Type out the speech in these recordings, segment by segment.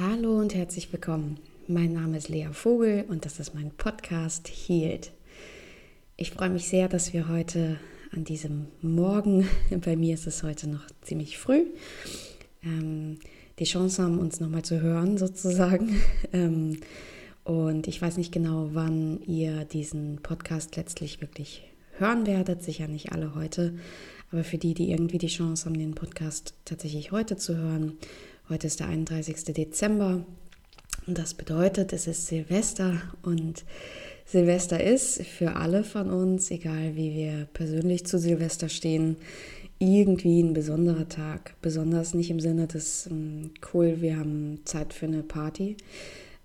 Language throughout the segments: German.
Hallo und herzlich willkommen. Mein Name ist Lea Vogel und das ist mein Podcast Healed. Ich freue mich sehr, dass wir heute an diesem Morgen, bei mir ist es heute noch ziemlich früh, ähm, die Chance haben, uns nochmal zu hören sozusagen. Ähm, und ich weiß nicht genau, wann ihr diesen Podcast letztlich wirklich hören werdet, sicher nicht alle heute, aber für die, die irgendwie die Chance haben, den Podcast tatsächlich heute zu hören, Heute ist der 31. Dezember und das bedeutet, es ist Silvester und Silvester ist für alle von uns, egal wie wir persönlich zu Silvester stehen, irgendwie ein besonderer Tag. Besonders nicht im Sinne des ähm, cool, wir haben Zeit für eine Party,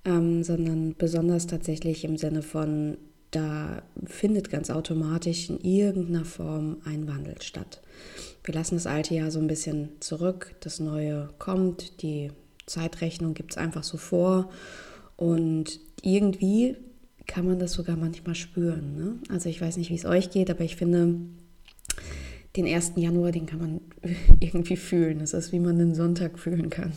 ähm, sondern besonders tatsächlich im Sinne von, da findet ganz automatisch in irgendeiner Form ein Wandel statt. Wir lassen das alte Jahr so ein bisschen zurück, das neue kommt, die Zeitrechnung gibt es einfach so vor und irgendwie kann man das sogar manchmal spüren. Ne? Also ich weiß nicht, wie es euch geht, aber ich finde, den 1. Januar, den kann man irgendwie fühlen. Das ist, wie man den Sonntag fühlen kann.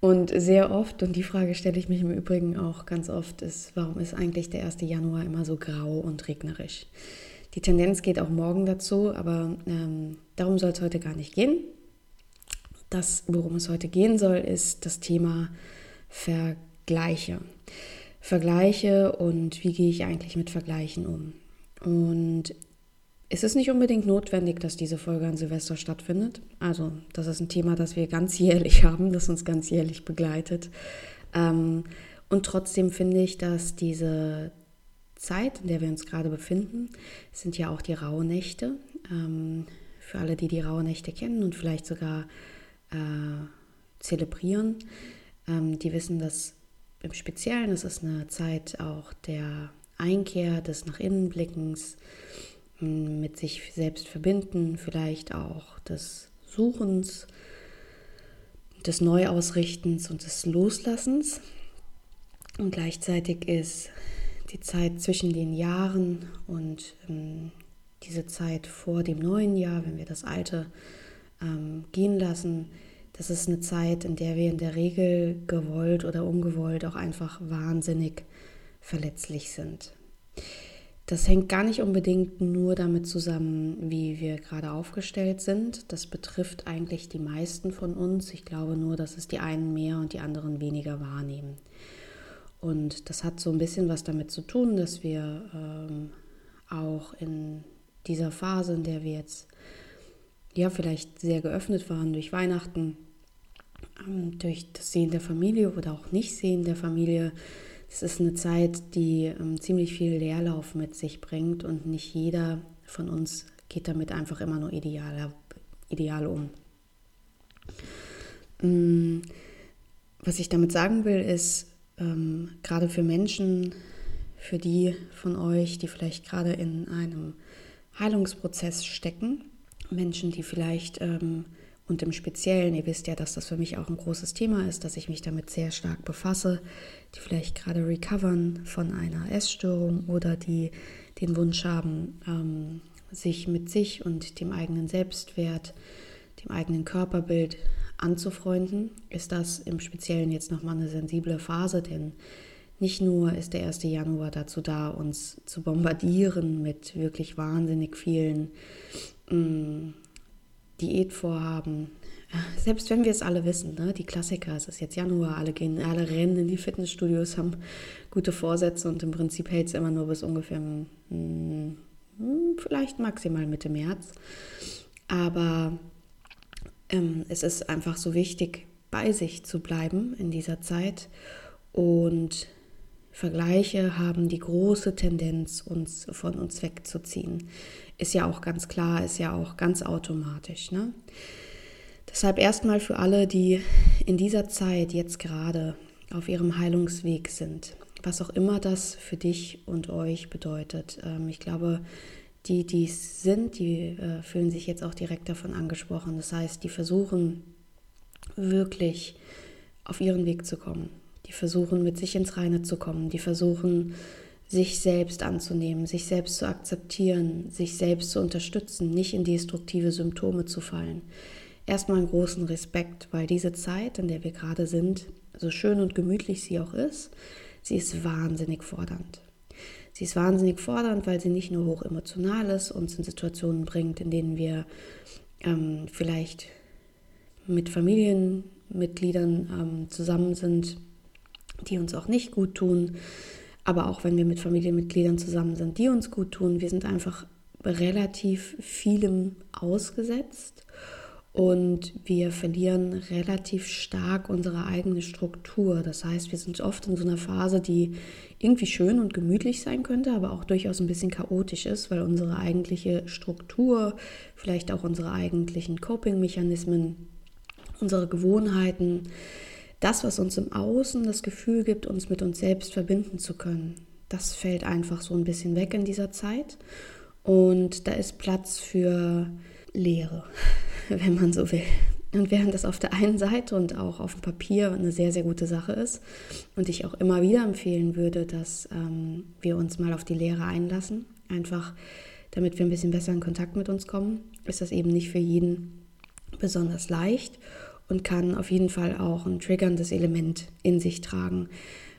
Und sehr oft, und die Frage stelle ich mich im Übrigen auch ganz oft, ist, warum ist eigentlich der 1. Januar immer so grau und regnerisch? Die Tendenz geht auch morgen dazu, aber ähm, darum soll es heute gar nicht gehen. Das, worum es heute gehen soll, ist das Thema Vergleiche. Vergleiche und wie gehe ich eigentlich mit Vergleichen um? Und es ist nicht unbedingt notwendig, dass diese Folge an Silvester stattfindet. Also das ist ein Thema, das wir ganz jährlich haben, das uns ganz jährlich begleitet. Ähm, und trotzdem finde ich, dass diese Zeit, in der wir uns gerade befinden, sind ja auch die Rauhnächte. Ähm, für alle, die die Rauhnächte kennen und vielleicht sogar äh, zelebrieren, ähm, die wissen, dass im Speziellen es ist eine Zeit auch der Einkehr, des Nach innen Blickens, hm, mit sich selbst verbinden, vielleicht auch des Suchens, des Neuausrichtens und des Loslassens. Und gleichzeitig ist die Zeit zwischen den Jahren und ähm, diese Zeit vor dem neuen Jahr, wenn wir das alte ähm, gehen lassen, das ist eine Zeit, in der wir in der Regel gewollt oder ungewollt auch einfach wahnsinnig verletzlich sind. Das hängt gar nicht unbedingt nur damit zusammen, wie wir gerade aufgestellt sind. Das betrifft eigentlich die meisten von uns. Ich glaube nur, dass es die einen mehr und die anderen weniger wahrnehmen. Und das hat so ein bisschen was damit zu tun, dass wir ähm, auch in dieser Phase, in der wir jetzt ja vielleicht sehr geöffnet waren durch Weihnachten, ähm, durch das Sehen der Familie oder auch Nicht-Sehen der Familie, es ist eine Zeit, die ähm, ziemlich viel Leerlauf mit sich bringt und nicht jeder von uns geht damit einfach immer nur ideal, ideal um. Mm, was ich damit sagen will, ist, ähm, gerade für Menschen, für die von euch, die vielleicht gerade in einem Heilungsprozess stecken, Menschen, die vielleicht ähm, und im Speziellen, ihr wisst ja, dass das für mich auch ein großes Thema ist, dass ich mich damit sehr stark befasse, die vielleicht gerade recovern von einer Essstörung oder die den Wunsch haben, ähm, sich mit sich und dem eigenen Selbstwert, dem eigenen Körperbild anzufreunden, ist das im Speziellen jetzt nochmal eine sensible Phase, denn nicht nur ist der 1. Januar dazu da, uns zu bombardieren mit wirklich wahnsinnig vielen mh, mm, Diätvorhaben. Selbst wenn wir es alle wissen, ne? die Klassiker, es ist jetzt Januar, alle gehen, alle rennen in die Fitnessstudios, haben gute Vorsätze und im Prinzip hält es immer nur bis ungefähr mh, mm, vielleicht maximal Mitte März. Aber ähm, es ist einfach so wichtig, bei sich zu bleiben in dieser Zeit. Und Vergleiche haben die große Tendenz, uns von uns wegzuziehen. Ist ja auch ganz klar, ist ja auch ganz automatisch. Ne? Deshalb erstmal für alle, die in dieser Zeit jetzt gerade auf ihrem Heilungsweg sind, was auch immer das für dich und euch bedeutet. Ähm, ich glaube, die, die es sind, die äh, fühlen sich jetzt auch direkt davon angesprochen. Das heißt, die versuchen wirklich auf ihren Weg zu kommen. Die versuchen mit sich ins Reine zu kommen. Die versuchen sich selbst anzunehmen, sich selbst zu akzeptieren, sich selbst zu unterstützen, nicht in destruktive Symptome zu fallen. erstmal einen großen Respekt, weil diese Zeit, in der wir gerade sind, so schön und gemütlich sie auch ist, sie ist wahnsinnig fordernd. Sie ist wahnsinnig fordernd, weil sie nicht nur hoch emotional ist, uns in Situationen bringt, in denen wir ähm, vielleicht mit Familienmitgliedern ähm, zusammen sind, die uns auch nicht gut tun, aber auch wenn wir mit Familienmitgliedern zusammen sind, die uns gut tun. Wir sind einfach relativ vielem ausgesetzt und wir verlieren relativ stark unsere eigene Struktur. Das heißt, wir sind oft in so einer Phase, die irgendwie schön und gemütlich sein könnte, aber auch durchaus ein bisschen chaotisch ist, weil unsere eigentliche Struktur, vielleicht auch unsere eigentlichen Coping-Mechanismen, unsere Gewohnheiten, das, was uns im Außen das Gefühl gibt, uns mit uns selbst verbinden zu können, das fällt einfach so ein bisschen weg in dieser Zeit. Und da ist Platz für Leere, wenn man so will. Und während das auf der einen Seite und auch auf dem Papier eine sehr, sehr gute Sache ist und ich auch immer wieder empfehlen würde, dass ähm, wir uns mal auf die Lehre einlassen, einfach damit wir ein bisschen besser in Kontakt mit uns kommen, ist das eben nicht für jeden besonders leicht und kann auf jeden Fall auch ein triggerndes Element in sich tragen,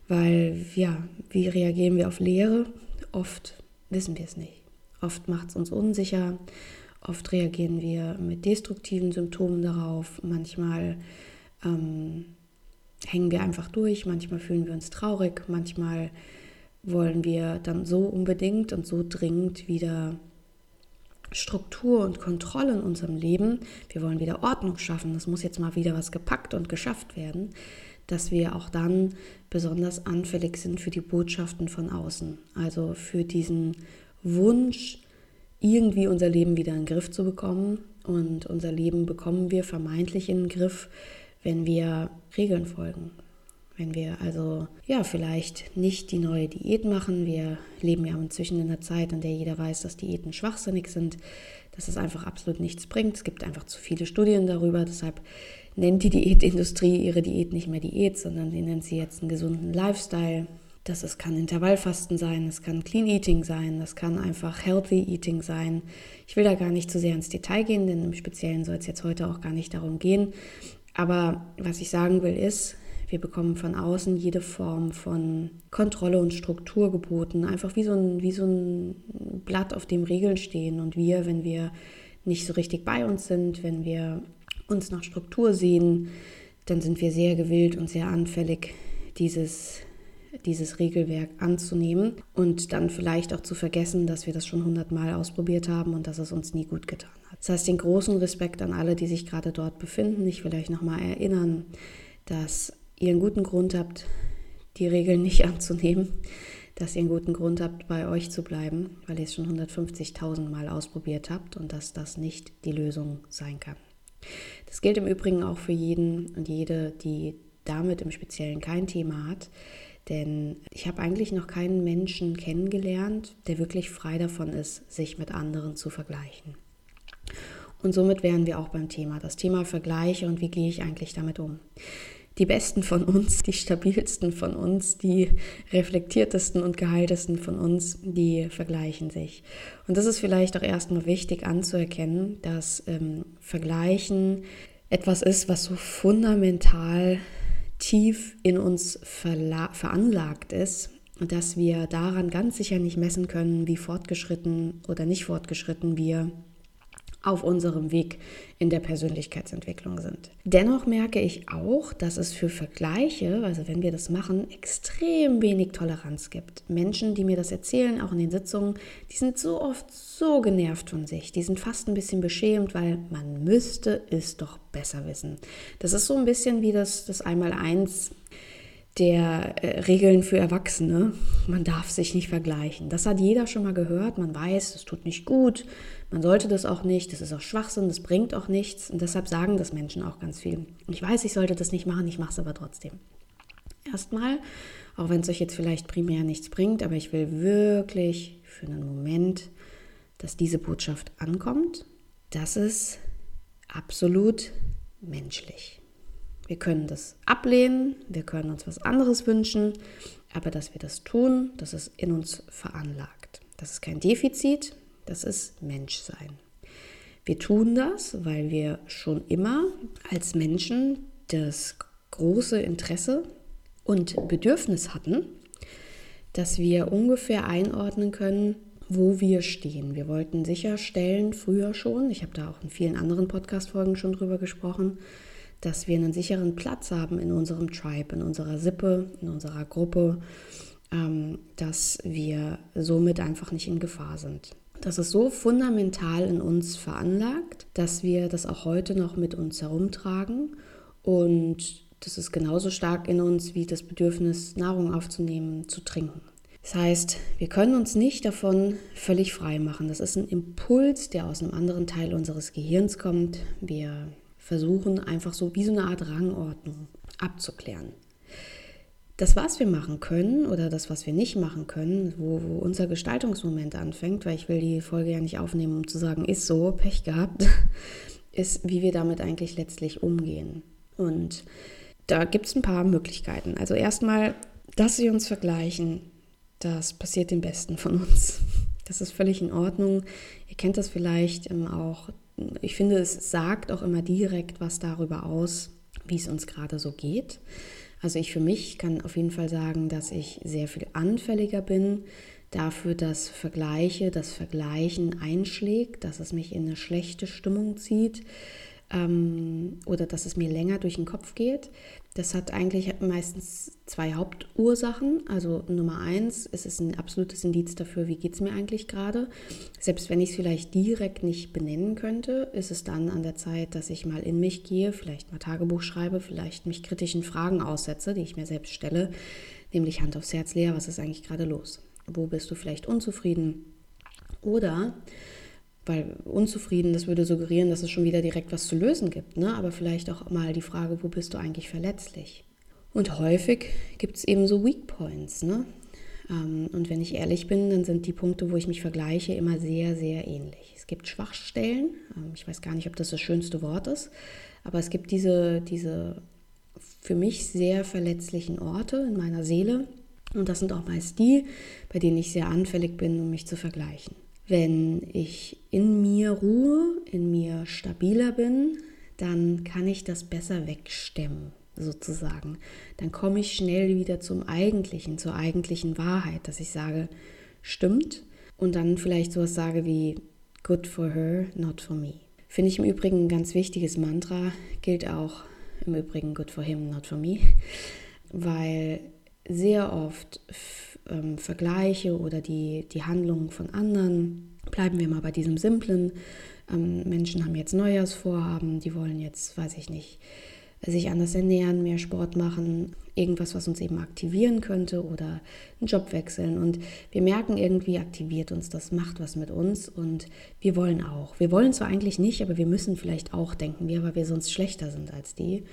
weil ja, wie reagieren wir auf Leere? Oft wissen wir es nicht. Oft macht es uns unsicher, oft reagieren wir mit destruktiven Symptomen darauf, manchmal ähm, hängen wir einfach durch, manchmal fühlen wir uns traurig, manchmal wollen wir dann so unbedingt und so dringend wieder Struktur und Kontrolle in unserem Leben, wir wollen wieder Ordnung schaffen, es muss jetzt mal wieder was gepackt und geschafft werden, dass wir auch dann besonders anfällig sind für die Botschaften von außen. Also für diesen Wunsch, irgendwie unser Leben wieder in den Griff zu bekommen. Und unser Leben bekommen wir vermeintlich in den Griff, wenn wir Regeln folgen, wenn wir also ja vielleicht nicht die neue Diät machen, wir leben ja inzwischen in einer Zeit, in der jeder weiß, dass Diäten schwachsinnig sind, dass es einfach absolut nichts bringt. Es gibt einfach zu viele Studien darüber, deshalb nennt die Diätindustrie ihre Diät nicht mehr Diät, sondern sie nennt sie jetzt einen gesunden Lifestyle. Das ist, kann Intervallfasten sein, es kann Clean Eating sein, das kann einfach Healthy Eating sein. Ich will da gar nicht zu sehr ins Detail gehen, denn im Speziellen soll es jetzt heute auch gar nicht darum gehen. Aber was ich sagen will ist, wir bekommen von außen jede Form von Kontrolle und Struktur geboten. Einfach wie so, ein, wie so ein Blatt, auf dem Regeln stehen. Und wir, wenn wir nicht so richtig bei uns sind, wenn wir uns nach Struktur sehen, dann sind wir sehr gewillt und sehr anfällig, dieses, dieses Regelwerk anzunehmen und dann vielleicht auch zu vergessen, dass wir das schon hundertmal ausprobiert haben und dass es uns nie gut getan hat. Das heißt, den großen Respekt an alle, die sich gerade dort befinden. Ich will euch nochmal erinnern, dass ihr einen guten Grund habt, die Regeln nicht anzunehmen, dass ihr einen guten Grund habt, bei euch zu bleiben, weil ihr es schon 150.000 Mal ausprobiert habt und dass das nicht die Lösung sein kann. Das gilt im Übrigen auch für jeden und jede, die damit im Speziellen kein Thema hat. Denn ich habe eigentlich noch keinen Menschen kennengelernt, der wirklich frei davon ist, sich mit anderen zu vergleichen. Und somit wären wir auch beim Thema, das Thema Vergleiche und wie gehe ich eigentlich damit um die Besten von uns, die stabilsten von uns, die reflektiertesten und geheiltesten von uns, die vergleichen sich. Und das ist vielleicht auch erstmal wichtig anzuerkennen, dass ähm, Vergleichen etwas ist, was so fundamental tief in uns veranlagt ist, dass wir daran ganz sicher nicht messen können, wie fortgeschritten oder nicht fortgeschritten wir auf unserem Weg in der Persönlichkeitsentwicklung sind. Dennoch merke ich auch, dass es für Vergleiche, also wenn wir das machen, extrem wenig Toleranz gibt. Menschen, die mir das erzählen, auch in den Sitzungen, die sind so oft so genervt von sich. Die sind fast ein bisschen beschämt, weil man müsste es doch besser wissen. Das ist so ein bisschen wie das, das Einmaleins der äh, Regeln für Erwachsene. Man darf sich nicht vergleichen. Das hat jeder schon mal gehört. Man weiß, es tut nicht gut. Man sollte das auch nicht. Das ist auch Schwachsinn. Das bringt auch nichts. Und deshalb sagen das Menschen auch ganz viel. Ich weiß, ich sollte das nicht machen. Ich mache es aber trotzdem. Erstmal, auch wenn es euch jetzt vielleicht primär nichts bringt, aber ich will wirklich für einen Moment, dass diese Botschaft ankommt. Das ist absolut menschlich. Wir können das ablehnen, wir können uns was anderes wünschen, aber dass wir das tun, das ist in uns veranlagt. Das ist kein Defizit, das ist Menschsein. Wir tun das, weil wir schon immer als Menschen das große Interesse und Bedürfnis hatten, dass wir ungefähr einordnen können, wo wir stehen. Wir wollten sicherstellen, früher schon, ich habe da auch in vielen anderen Podcast-Folgen schon drüber gesprochen, dass wir einen sicheren Platz haben in unserem Tribe, in unserer Sippe, in unserer Gruppe, ähm, dass wir somit einfach nicht in Gefahr sind. Das ist so fundamental in uns veranlagt, dass wir das auch heute noch mit uns herumtragen und das ist genauso stark in uns wie das Bedürfnis, Nahrung aufzunehmen, zu trinken. Das heißt, wir können uns nicht davon völlig frei machen. Das ist ein Impuls, der aus einem anderen Teil unseres Gehirns kommt. Wir versuchen einfach so wie so eine Art Rangordnung abzuklären. Das, was wir machen können oder das, was wir nicht machen können, wo, wo, unser Gestaltungsmoment anfängt, weil ich will die Folge ja nicht aufnehmen, um zu sagen, ist so, Pech gehabt, ist, wie wir damit eigentlich letztlich umgehen. Und da gibt es ein paar Möglichkeiten. Also erstmal, dass wir uns vergleichen, das passiert den Besten von uns. Das ist völlig in Ordnung. Ihr kennt das vielleicht auch ich finde, es sagt auch immer direkt was darüber aus, wie es uns gerade so geht. Also ich für mich kann auf jeden Fall sagen, dass ich sehr viel anfälliger bin dafür, dass Vergleiche, das Vergleichen einschlägt, dass es mich in eine schlechte Stimmung zieht, ähm, oder dass es mir länger durch den Kopf geht. Das hat eigentlich meistens zwei Hauptursachen. Also Nummer eins, es ist ein absolutes Indiz dafür, wie geht es mir eigentlich gerade. Selbst wenn ich es vielleicht direkt nicht benennen könnte, ist es dann an der Zeit, dass ich mal in mich gehe, vielleicht mal Tagebuch schreibe, vielleicht mich kritischen Fragen aussetze, die ich mir selbst stelle, nämlich Hand aufs Herz leer, was ist eigentlich gerade los? Wo bist du vielleicht unzufrieden? Oder weil unzufrieden, das würde suggerieren, dass es schon wieder direkt was zu lösen gibt. Ne? Aber vielleicht auch mal die Frage, wo bist du eigentlich verletzlich? Und häufig gibt es eben so Weak Points. Ne? Ähm, und wenn ich ehrlich bin, dann sind die Punkte, wo ich mich vergleiche, immer sehr, sehr ähnlich. Es gibt Schwachstellen. Ähm, ich weiß gar nicht, ob das das schönste Wort ist. Aber es gibt diese, diese für mich sehr verletzlichen Orte in meiner Seele. Und das sind auch meist die, bei denen ich sehr anfällig bin, um mich zu vergleichen. Wenn ich in mir ruhe, in mir stabiler bin, dann kann ich das besser wegstemmen, sozusagen. Dann komme ich schnell wieder zum Eigentlichen, zur eigentlichen Wahrheit, dass ich sage, stimmt. Und dann vielleicht sowas sage wie, good for her, not for me. Finde ich im Übrigen ein ganz wichtiges Mantra, gilt auch im Übrigen good for him, not for me, weil sehr oft ähm, Vergleiche oder die, die Handlungen von anderen, bleiben wir mal bei diesem simplen, ähm, Menschen haben jetzt Neujahrsvorhaben, die wollen jetzt, weiß ich nicht, sich anders ernähren, mehr Sport machen, irgendwas, was uns eben aktivieren könnte oder einen Job wechseln. Und wir merken irgendwie, aktiviert uns das, macht was mit uns und wir wollen auch. Wir wollen zwar eigentlich nicht, aber wir müssen vielleicht auch, denken wir, weil wir sonst schlechter sind als die.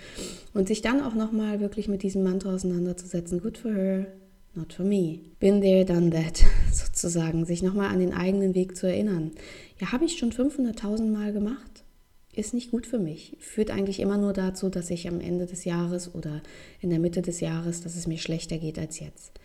Und sich dann auch nochmal wirklich mit diesem Mantra auseinanderzusetzen, good for her, not for me. Been there, done that, sozusagen, sich nochmal an den eigenen Weg zu erinnern. Ja, habe ich schon 500.000 Mal gemacht? Ist nicht gut für mich. Führt eigentlich immer nur dazu, dass ich am Ende des Jahres oder in der Mitte des Jahres, dass es mir schlechter geht als jetzt.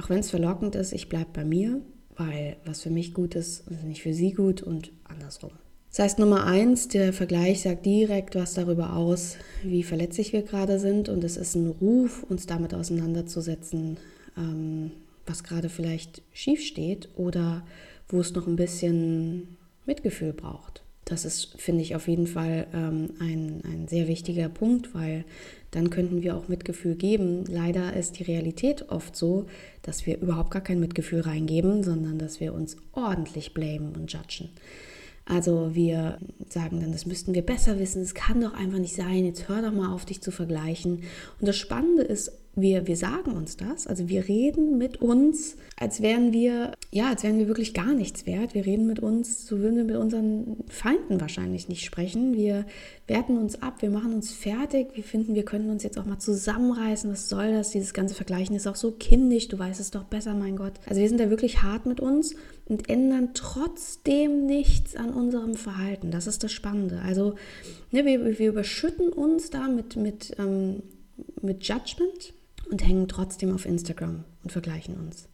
Auch wenn es verlockend ist, ich bleibe bei mir, weil was für mich gut ist, ist nicht für sie gut und andersrum. Das heißt, Nummer eins, der Vergleich sagt direkt was darüber aus, wie verletzlich wir gerade sind und es ist ein Ruf, uns damit auseinanderzusetzen, ähm, was gerade vielleicht schief steht oder wo es noch ein bisschen Mitgefühl braucht. Das ist, finde ich, auf jeden Fall ähm, ein, ein sehr wichtiger Punkt, weil dann könnten wir auch Mitgefühl geben. Leider ist die Realität oft so, dass wir überhaupt gar kein Mitgefühl reingeben, sondern dass wir uns ordentlich blamen und judgen. Also wir sagen dann, das müssten wir besser wissen, es kann doch einfach nicht sein, jetzt hör doch mal auf, dich zu vergleichen. Und das Spannende ist, wir, wir sagen uns das, also wir reden mit uns, als wären wir, ja, als wären wir wirklich gar nichts wert. Wir reden mit uns, so würden wir mit unseren Feinden wahrscheinlich nicht sprechen. Wir werten uns ab, wir machen uns fertig, wir finden, wir können uns jetzt auch mal zusammenreißen. Was soll das? Dieses ganze Vergleichen ist auch so kindisch, du weißt es doch besser, mein Gott. Also wir sind da wirklich hart mit uns und ändern trotzdem nichts an unserem Verhalten. Das ist das Spannende. Also ne, wir, wir überschütten uns da mit, mit, ähm, mit Judgment und hängen trotzdem auf Instagram und vergleichen uns.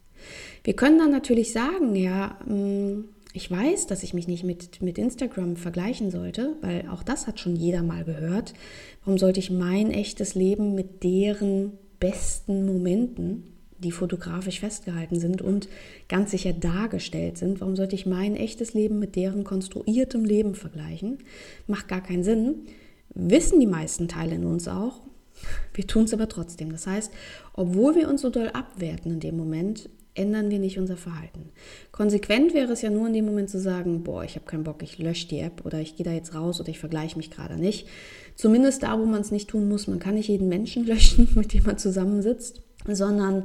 Wir können dann natürlich sagen, ja, mm, Ich weiß, dass ich mich nicht mit, mit Instagram vergleichen sollte, weil auch das hat schon jeder mal gehört. Warum sollte ich mein echtes Leben mit deren besten Momenten, die fotografisch festgehalten sind und ganz sicher dargestellt sind, warum sollte ich mein echtes Leben mit deren konstruiertem Leben vergleichen? Macht gar keinen Sinn. Wissen die meisten Teile in uns auch. Wir tun es aber trotzdem. Das heißt, obwohl wir uns so doll abwerten in dem Moment, ändern wir nicht unser Verhalten. Konsequent wäre es ja nur in dem Moment zu sagen, boah, ich habe keinen Bock, ich lösche die App oder ich gehe da jetzt raus oder ich vergleiche mich gerade nicht. Zumindest da, wo man es nicht tun muss. Man kann nicht jeden Menschen löschen, mit dem man zusammensitzt, sondern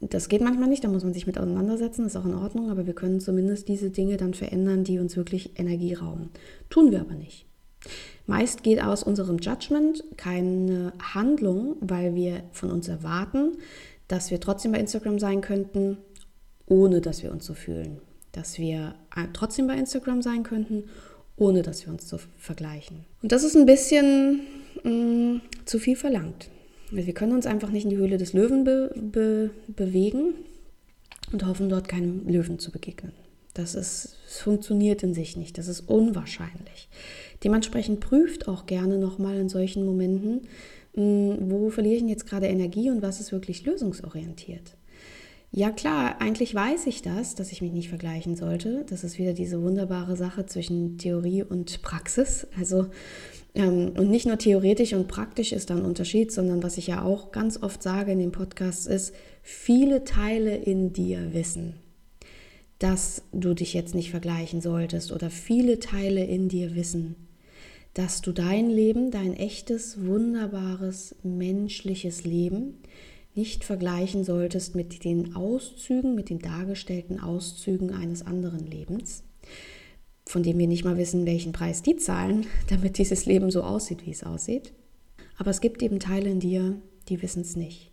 das geht manchmal nicht, da muss man sich mit auseinandersetzen, ist auch in Ordnung, aber wir können zumindest diese Dinge dann verändern, die uns wirklich Energie rauben. Tun wir aber nicht. Meist geht aus unserem Judgment keine Handlung, weil wir von uns erwarten, dass wir trotzdem bei Instagram sein könnten, ohne dass wir uns so fühlen. Dass wir äh, trotzdem bei Instagram sein könnten, ohne dass wir uns so vergleichen. Und das ist ein bisschen mh, mm, zu viel verlangt. Wir können uns einfach nicht in die Höhle des Löwen be be bewegen und hoffen, dort keinem Löwen zu begegnen. Das, ist, das funktioniert in sich nicht. Das ist unwahrscheinlich. Dementsprechend prüft auch gerne nochmal in solchen Momenten, mh, wo verliere ich denn jetzt gerade Energie und was ist wirklich lösungsorientiert. Ja klar, eigentlich weiß ich das, dass ich mich nicht vergleichen sollte. Das ist wieder diese wunderbare Sache zwischen Theorie und Praxis. Also ähm, und nicht nur theoretisch und praktisch ist da ein Unterschied, sondern was ich ja auch ganz oft sage in den Podcasts ist, viele Teile in dir wissen, dass du dich jetzt nicht vergleichen solltest oder viele Teile in dir wissen, dass du dein Leben, dein echtes, wunderbares, menschliches Leben nicht vergleichen solltest mit den Auszügen, mit den dargestellten Auszügen eines anderen Lebens, von dem wir nicht mal wissen, welchen Preis die zahlen, damit dieses Leben so aussieht, wie es aussieht. Aber es gibt eben Teile in dir, die wissen es nicht.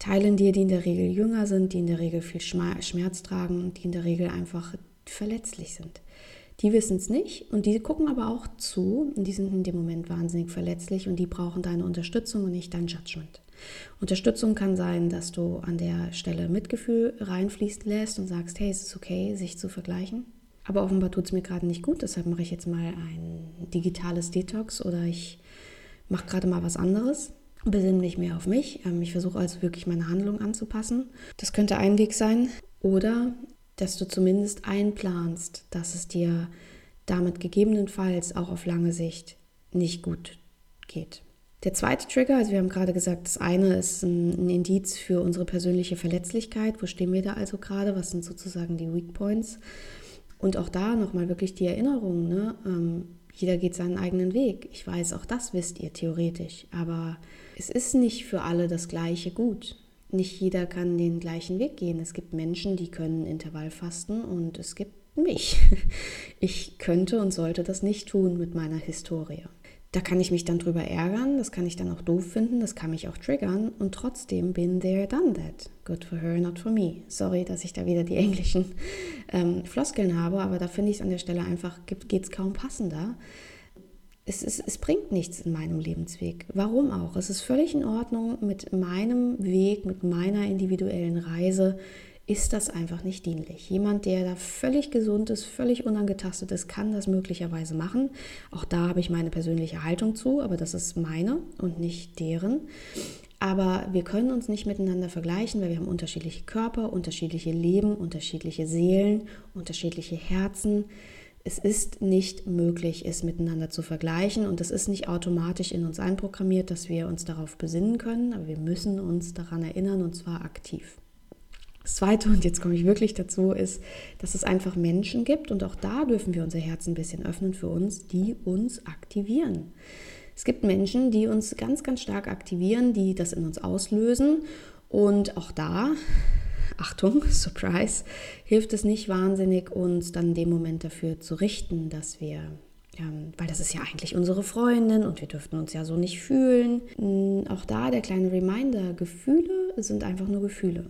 Teile in dir, die in der Regel jünger sind, die in der Regel viel Schmerz tragen, die in der Regel einfach verletzlich sind. Die wissen es nicht und die gucken aber auch zu und die sind in dem Moment wahnsinnig verletzlich und die brauchen deine Unterstützung und nicht dein Judgment. Unterstützung kann sein, dass du an der Stelle Mitgefühl reinfließen lässt und sagst, hey, es ist okay, sich zu vergleichen. Aber offenbar tut es mir gerade nicht gut, deshalb mache ich jetzt mal ein digitales Detox oder ich mache gerade mal was anderes, besinne mich mehr auf mich. Ähm, ich versuche also wirklich meine Handlung anzupassen. Das könnte ein Weg sein. Oder dass du zumindest einplanst, dass es dir damit gegebenenfalls auch auf lange Sicht nicht gut geht. Der zweite Trigger, also wir haben gerade gesagt, das eine ist ein, Indiz für unsere persönliche Verletzlichkeit. Wo stehen wir da also gerade? Was sind sozusagen die Weak Points? Und auch da nochmal wirklich die Erinnerung, ne? Ähm, jeder geht seinen eigenen Weg. Ich weiß, auch das wisst ihr theoretisch. Aber es ist nicht für alle das gleiche gut. Nicht jeder kann den gleichen Weg gehen. Es gibt Menschen, die können Intervallfasten und es gibt mich. Ich könnte und sollte das nicht tun mit meiner Historie. Da kann ich mich dann drüber ärgern, das kann ich dann auch doof finden, das kann mich auch triggern und trotzdem bin there, done that. Good for her, not for me. Sorry, dass ich da wieder die englischen ähm, Floskeln habe, aber da finde ich es an der Stelle einfach, geht es kaum passender. Es, es, es bringt nichts in meinem Lebensweg. Warum auch? Es ist völlig in Ordnung mit meinem Weg, mit meiner individuellen Reise ist das einfach nicht dienlich. Jemand, der da völlig gesund ist, völlig unangetastet ist, kann das möglicherweise machen. Auch da habe ich meine persönliche Haltung zu, aber das ist meine und nicht deren. Aber wir können uns nicht miteinander vergleichen, weil wir haben unterschiedliche Körper, unterschiedliche Leben, unterschiedliche Seelen, unterschiedliche Herzen. Es ist nicht möglich, es miteinander zu vergleichen und es ist nicht automatisch in uns einprogrammiert, dass wir uns darauf besinnen können, aber wir müssen uns daran erinnern und zwar aktiv. Das Zweite, und jetzt komme ich wirklich dazu, ist, dass es einfach Menschen gibt, und auch da dürfen wir unser Herz ein bisschen öffnen für uns, die uns aktivieren. Es gibt Menschen, die uns ganz, ganz stark aktivieren, die das in uns auslösen. Und auch da, Achtung, Surprise, hilft es nicht wahnsinnig, uns dann in dem Moment dafür zu richten, dass wir ähm, weil das ist ja eigentlich unsere Freundin und wir dürften uns ja so nicht fühlen. Hm, auch da der kleine Reminder, Gefühle sind einfach nur Gefühle.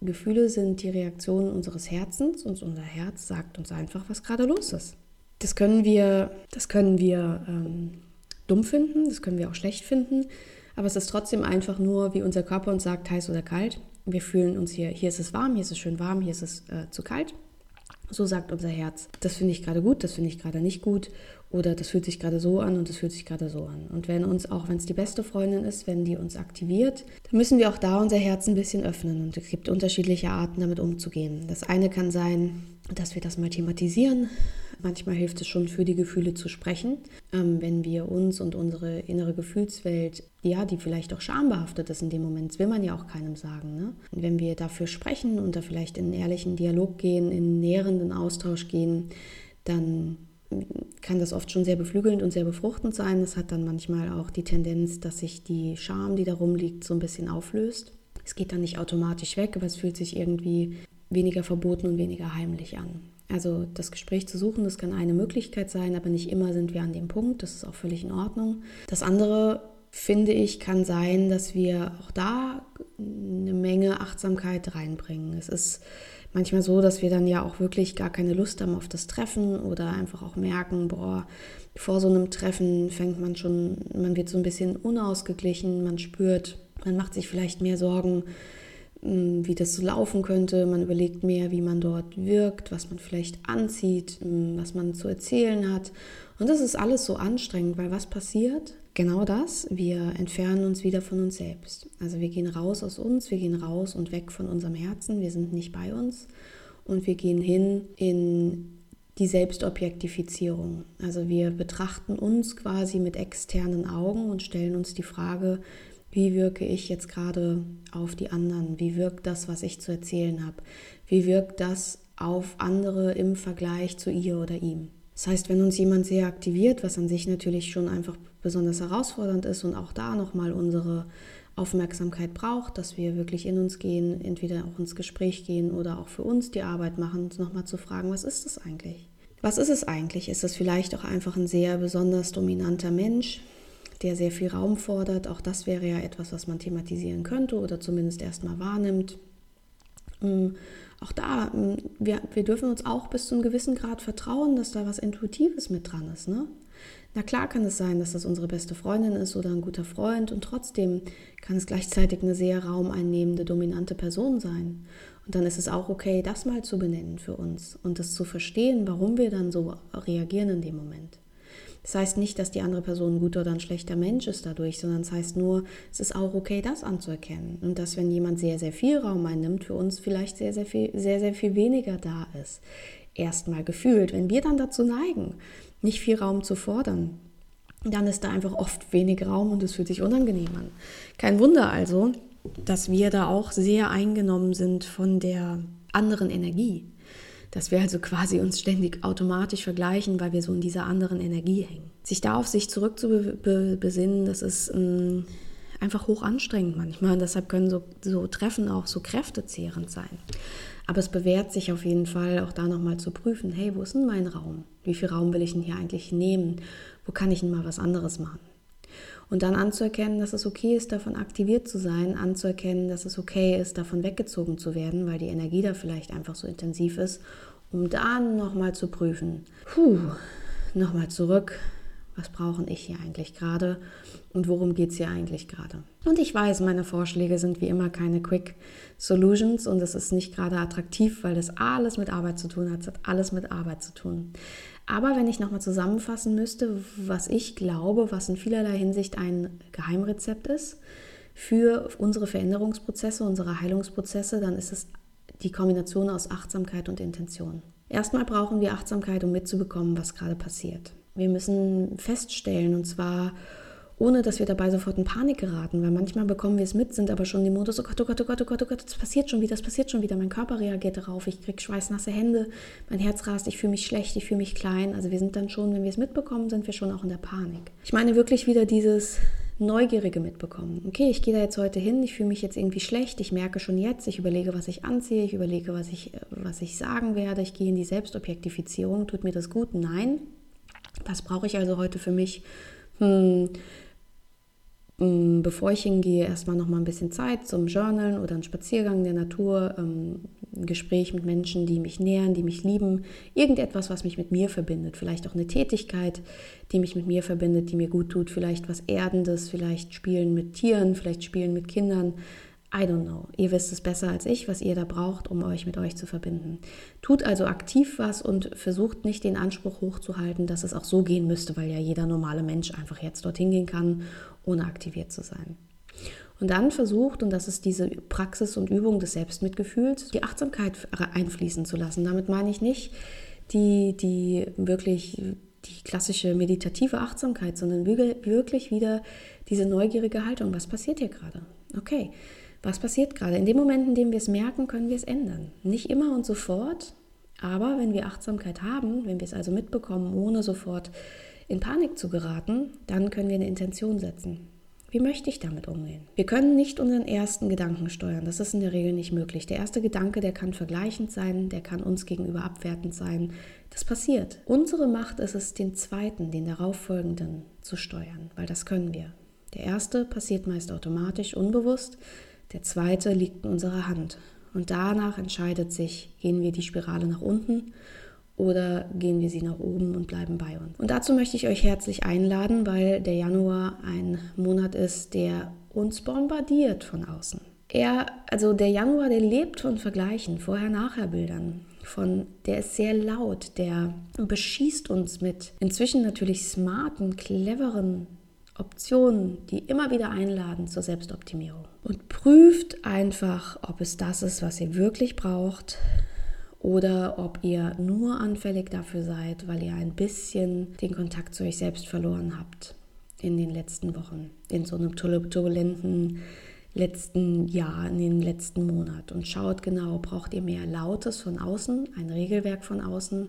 Gefühle sind die Reaktionen unseres Herzens und unser Herz sagt uns einfach, was gerade los ist. Das können wir, das können wir ähm, dumm finden, das können wir auch schlecht finden, aber es ist trotzdem einfach nur, wie unser Körper uns sagt, heiß oder kalt. Wir fühlen uns hier, hier ist es warm, hier ist es schön warm, hier ist es äh, zu kalt. So sagt unser Herz, das finde ich gerade gut, das finde ich gerade nicht gut oder das fühlt sich gerade so an und das fühlt sich gerade so an. Und wenn uns, auch wenn es die beste Freundin ist, wenn die uns aktiviert, dann müssen wir auch da unser Herz ein bisschen öffnen. Und es gibt unterschiedliche Arten, damit umzugehen. Das eine kann sein, dass wir das mal thematisieren. Manchmal hilft es schon, für die Gefühle zu sprechen. Ähm, wenn wir uns und unsere innere Gefühlswelt, ja, die vielleicht auch schambehaftet ist in dem Moment, das will man ja auch keinem sagen. Ne? Und wenn wir dafür sprechen und da vielleicht in einen ehrlichen Dialog gehen, in einen nährenden Austausch gehen, dann kann das oft schon sehr beflügelnd und sehr befruchtend sein. Es hat dann manchmal auch die Tendenz, dass sich die Scham, die da rumliegt, so ein bisschen auflöst. Es geht dann nicht automatisch weg, aber es fühlt sich irgendwie weniger verboten und weniger heimlich an. Also das Gespräch zu suchen, das kann eine Möglichkeit sein, aber nicht immer sind wir an dem Punkt. Das ist auch völlig in Ordnung. Das andere, finde ich, kann sein, dass wir auch da eine Menge Achtsamkeit reinbringen. Es ist manchmal so, dass wir dann ja auch wirklich gar keine Lust haben auf das Treffen oder einfach auch merken, boah, vor so einem Treffen fängt man schon, man wird so ein bisschen unausgeglichen, man spürt, man macht sich vielleicht mehr Sorgen, wie das so laufen könnte. Man überlegt mehr, wie man dort wirkt, was man vielleicht anzieht, hm, was man zu erzählen hat. Und das ist alles so anstrengend, weil was passiert? Genau das, wir entfernen uns wieder von uns selbst. Also wir gehen raus aus uns, wir gehen raus und weg von unserem Herzen, wir sind nicht bei uns und wir gehen hin in die Selbstobjektifizierung. Also wir betrachten uns quasi mit externen Augen und stellen uns die Frage, wie wirke ich jetzt gerade auf die anderen? Wie wirkt das, was ich zu erzählen habe? Wie wirkt das auf andere im Vergleich zu ihr oder ihm? Das heißt, wenn uns jemand sehr aktiviert, was an sich natürlich schon einfach besonders herausfordernd ist und auch da nochmal unsere Aufmerksamkeit braucht, dass wir wirklich in uns gehen, entweder auch ins Gespräch gehen oder auch für uns die Arbeit machen, uns nochmal zu fragen, was ist das eigentlich? Was ist es eigentlich? Ist es vielleicht auch einfach ein sehr besonders dominanter Mensch, der sehr viel Raum fordert. Auch das wäre ja etwas, was man thematisieren könnte oder zumindest erstmal wahrnimmt. Mm, auch da, mm, wir, wir dürfen uns auch bis zu einem gewissen Grad vertrauen, dass da was Intuitives mit dran ist. Ne? Na klar kann es sein, dass das unsere beste Freundin ist oder ein guter Freund und trotzdem kann es gleichzeitig eine sehr raumeinnehmende, dominante Person sein. Und dann ist es auch okay, das mal zu benennen für uns und das zu verstehen, warum wir dann so reagieren in dem Moment. Das heißt nicht, dass die andere Person ein guter oder ein schlechter Mensch ist dadurch, sondern es das heißt nur, es ist auch okay, das anzuerkennen. Und dass, wenn jemand sehr, sehr viel Raum einnimmt, für uns vielleicht sehr, sehr viel, sehr, sehr viel weniger da ist. Erstmal gefühlt. Wenn wir dann dazu neigen, nicht viel Raum zu fordern, dann ist da einfach oft wenig Raum und es fühlt sich unangenehm an. Kein Wunder also, dass wir da auch sehr eingenommen sind von der anderen Energie dass wir also quasi uns ständig automatisch vergleichen, weil wir so in dieser anderen Energie hängen. Sich da auf sich zurückzubesinnen, das ist ähm, einfach hoch anstrengend manchmal. Und deshalb können so, so Treffen auch so kräftezehrend sein. Aber es bewährt sich auf jeden Fall auch da nochmal zu prüfen, hey, wo ist denn mein Raum? Wie viel Raum will ich denn hier eigentlich nehmen? Wo kann ich denn mal was anderes machen? Und dann anzuerkennen, dass es okay ist, davon aktiviert zu sein, anzuerkennen, dass es okay ist, davon weggezogen zu werden, weil die Energie da vielleicht einfach so intensiv ist, um dann nochmal zu prüfen, puh, nochmal zurück, was brauche ich hier eigentlich gerade und worum geht es hier eigentlich gerade. Und ich weiß, meine Vorschläge sind wie immer keine Quick Solutions und es ist nicht gerade attraktiv, weil das alles mit Arbeit zu tun hat. Es hat alles mit Arbeit zu tun. Aber wenn ich nochmal zusammenfassen müsste, was ich glaube, was in vielerlei Hinsicht ein Geheimrezept ist für unsere Veränderungsprozesse, unsere Heilungsprozesse, dann ist es die Kombination aus Achtsamkeit und Intention. Erstmal brauchen wir Achtsamkeit, um mitzubekommen, was gerade passiert. Wir müssen feststellen, und zwar ohne dass wir dabei sofort in Panik geraten, weil manchmal bekommen wir es mit, sind aber schon im Modus, oh Gott, oh Gott, oh Gott, oh Gott, oh Gott, das passiert schon wieder, das passiert schon wieder, mein Körper reagiert darauf, ich kriege schweißnasse Hände, mein Herz rast, ich fühle mich schlecht, ich fühle mich klein. Also wir sind dann schon, wenn wir es mitbekommen, sind wir schon auch in der Panik. Ich meine wirklich wieder dieses Neugierige mitbekommen. Okay, ich gehe da jetzt heute hin, ich fühle mich jetzt irgendwie schlecht, ich merke schon jetzt, ich überlege, was ich anziehe, ich überlege, was ich, was ich sagen werde, ich gehe in die Selbstobjektifizierung, tut mir das gut? Nein. Was brauche ich also heute für mich? Hm, bevor ich hingehe, erstmal noch mal ein bisschen Zeit zum Journalen oder einen Spaziergang in der Natur, ähm, ein Gespräch mit Menschen, die mich nähern, die mich lieben, irgendetwas, was mich mit mir verbindet, vielleicht auch eine Tätigkeit, die mich mit mir verbindet, die mir gut tut, vielleicht was Erdendes, vielleicht Spielen mit Tieren, vielleicht Spielen mit Kindern, I don't know. Ihr wisst es besser als ich, was ihr da braucht, um euch mit euch zu verbinden. Tut also aktiv was und versucht nicht den Anspruch hochzuhalten, dass es auch so gehen müsste, weil ja jeder normale Mensch einfach jetzt dorthin gehen kann, ohne aktiviert zu sein. Und dann versucht, und das ist diese Praxis und Übung des Selbstmitgefühls, die Achtsamkeit einfließen zu lassen. Damit meine ich nicht die, die wirklich die klassische meditative Achtsamkeit, sondern wirklich wieder diese neugierige Haltung. Was passiert hier gerade? Okay, was passiert gerade? In dem Moment, in dem wir es merken, können wir es ändern. Nicht immer und sofort, aber wenn wir Achtsamkeit haben, wenn wir es also mitbekommen, ohne sofort in Panik zu geraten, dann können wir eine Intention setzen. Wie möchte ich damit umgehen? Wir können nicht unseren ersten Gedanken steuern. Das ist in der Regel nicht möglich. Der erste Gedanke, der kann vergleichend sein, der kann uns gegenüber abwertend sein. Das passiert. Unsere Macht ist es, den zweiten, den darauffolgenden zu steuern, weil das können wir. Der erste passiert meist automatisch, unbewusst. Der zweite liegt in unserer Hand. Und danach entscheidet sich, gehen wir die Spirale nach unten oder gehen wir sie nach oben und bleiben bei uns. Und dazu möchte ich euch herzlich einladen, weil der Januar ein Monat ist, der uns bombardiert von außen. Er, also der Januar, der lebt von Vergleichen, Vorher-Nachher-Bildern. Von, der ist sehr laut, der beschießt uns mit inzwischen natürlich smarten, cleveren Optionen, die immer wieder einladen zur Selbstoptimierung. Und prüft einfach, ob es das ist, was ihr wirklich braucht oder ob ihr nur anfällig dafür seid, weil ihr ein bisschen den Kontakt zu euch selbst verloren habt in den letzten Wochen, in so einem turbulenten letzten Jahr, in den letzten Monat. Und schaut genau, braucht ihr mehr Lautes von außen, ein Regelwerk von außen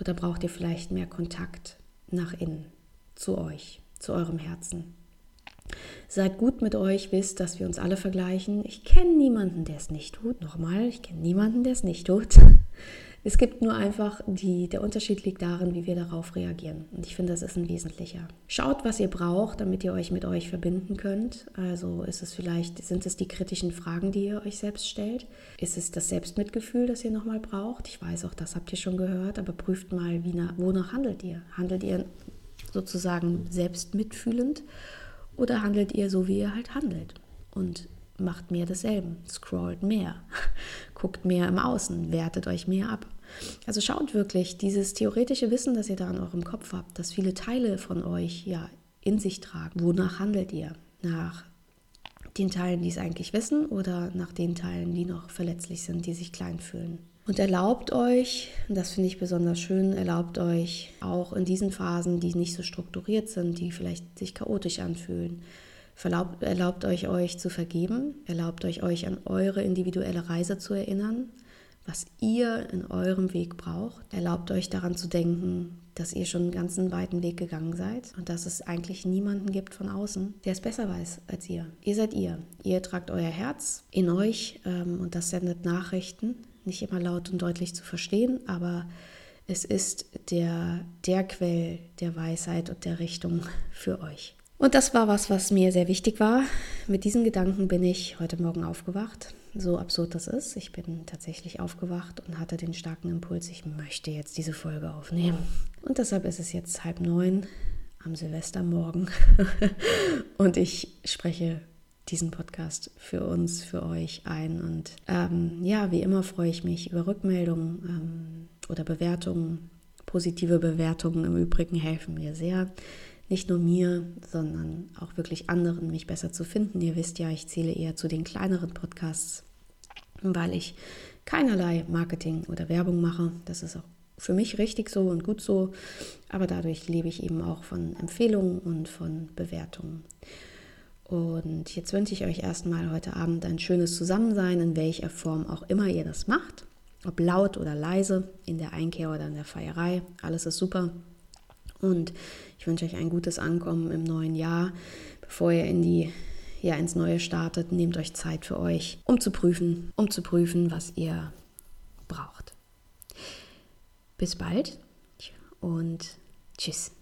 oder braucht ihr vielleicht mehr Kontakt nach innen zu euch? Zu eurem Herzen. Seid gut mit euch, wisst, dass wir uns alle vergleichen. Ich kenne niemanden, der es nicht tut. Nochmal, ich kenne niemanden, der es nicht tut. Es gibt nur einfach, die, der Unterschied liegt darin, wie wir darauf reagieren. Und ich finde, das ist ein wesentlicher. Schaut, was ihr braucht, damit ihr euch mit euch verbinden könnt. Also ist es vielleicht, sind es die kritischen Fragen, die ihr euch selbst stellt? Ist es das Selbstmitgefühl, das ihr nochmal braucht? Ich weiß auch, das habt ihr schon gehört, aber prüft mal, wie nach, wonach handelt ihr? Handelt ihr sozusagen selbst mitfühlend oder handelt ihr so, wie ihr halt handelt und macht mehr desselben, scrollt mehr, guckt mehr im Außen, wertet euch mehr ab. Also schaut wirklich dieses theoretische Wissen, das ihr da in eurem Kopf habt, dass viele Teile von euch ja in sich tragen. Wonach handelt ihr? Nach den Teilen, die es eigentlich wissen oder nach den Teilen, die noch verletzlich sind, die sich klein fühlen? Und erlaubt euch, das finde ich besonders schön, erlaubt euch auch in diesen Phasen, die nicht so strukturiert sind, die vielleicht sich chaotisch anfühlen, erlaubt, erlaubt euch, euch zu vergeben, erlaubt euch, euch an eure individuelle Reise zu erinnern, was ihr in eurem Weg braucht. Erlaubt euch daran zu denken, dass ihr schon einen ganzen weiten Weg gegangen seid und dass es eigentlich niemanden gibt von außen, der es besser weiß als ihr. Ihr seid ihr. Ihr tragt euer Herz in euch ähm, und das sendet Nachrichten nicht immer laut und deutlich zu verstehen, aber es ist der, der Quell der Weisheit und der Richtung für euch. Und das war was, was mir sehr wichtig war. Mit diesen Gedanken bin ich heute Morgen aufgewacht. So absurd das ist. Ich bin tatsächlich aufgewacht und hatte den starken Impuls, ich möchte jetzt diese Folge aufnehmen. Und deshalb ist es jetzt halb neun am Silvestermorgen und ich spreche diesen Podcast für uns, für euch ein. Und ähm, ja, wie immer freue ich mich über Rückmeldungen ähm, oder Bewertungen. Positive Bewertungen im Übrigen helfen mir sehr. Nicht nur mir, sondern auch wirklich anderen, mich besser zu finden. Ihr wisst ja, ich zähle eher zu den kleineren Podcasts, weil ich keinerlei Marketing oder Werbung mache. Das ist auch für mich richtig so und gut so. Aber dadurch lebe ich eben auch von Empfehlungen und von Bewertungen. Und jetzt wünsche ich euch erstmal heute Abend ein schönes Zusammensein, in welcher Form auch immer ihr das macht. Ob laut oder leise, in der Einkehr oder in der Feierei. Alles ist super. Und ich wünsche euch ein gutes Ankommen im neuen Jahr. Bevor ihr in die, ja, ins Neue startet, nehmt euch Zeit für euch, um zu prüfen, um zu prüfen, was ihr braucht. Bis bald und tschüss.